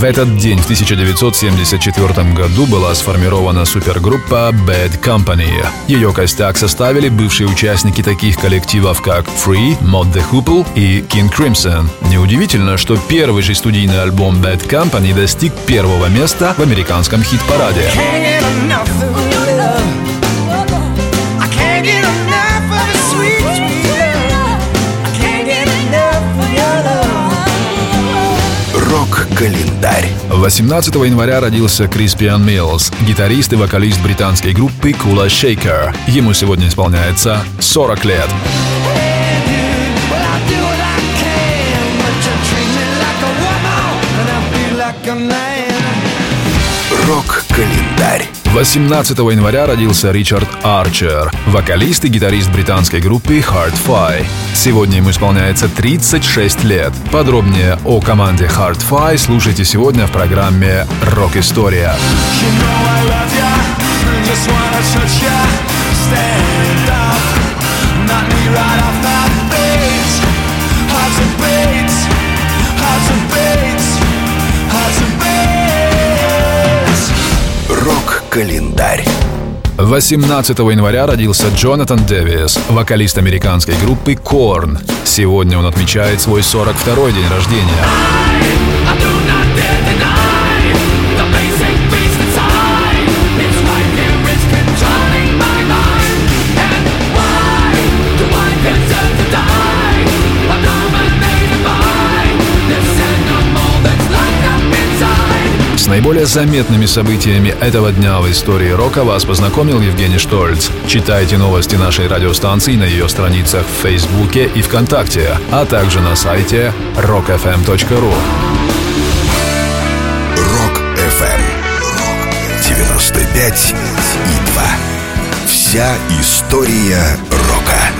В этот день, в 1974 году, была сформирована супергруппа Bad Company. Ее костяк составили бывшие участники таких коллективов, как Free, Mod the Hoople и King Crimson. Неудивительно, что первый же студийный альбом Bad Company достиг первого места в американском хит-параде. Can't Рок-календарь. 18 января родился Криспиан Миллс, гитарист и вокалист британской группы Kula Shaker. Ему сегодня исполняется 40 лет. Рок-календарь. 18 января родился Ричард Арчер, вокалист и гитарист британской группы Hard Fi. Сегодня ему исполняется 36 лет. Подробнее о команде Hard Fi слушайте сегодня в программе «Рок-история». You know Рок-календарь. 18 января родился Джонатан Дэвис, вокалист американской группы Korn. Сегодня он отмечает свой 42-й день рождения. Наиболее заметными событиями этого дня в истории рока вас познакомил Евгений Штольц. Читайте новости нашей радиостанции на ее страницах в Фейсбуке и ВКонтакте, а также на сайте rockfm.ru. Рок-ФМ. 95 и 2. Вся история рока.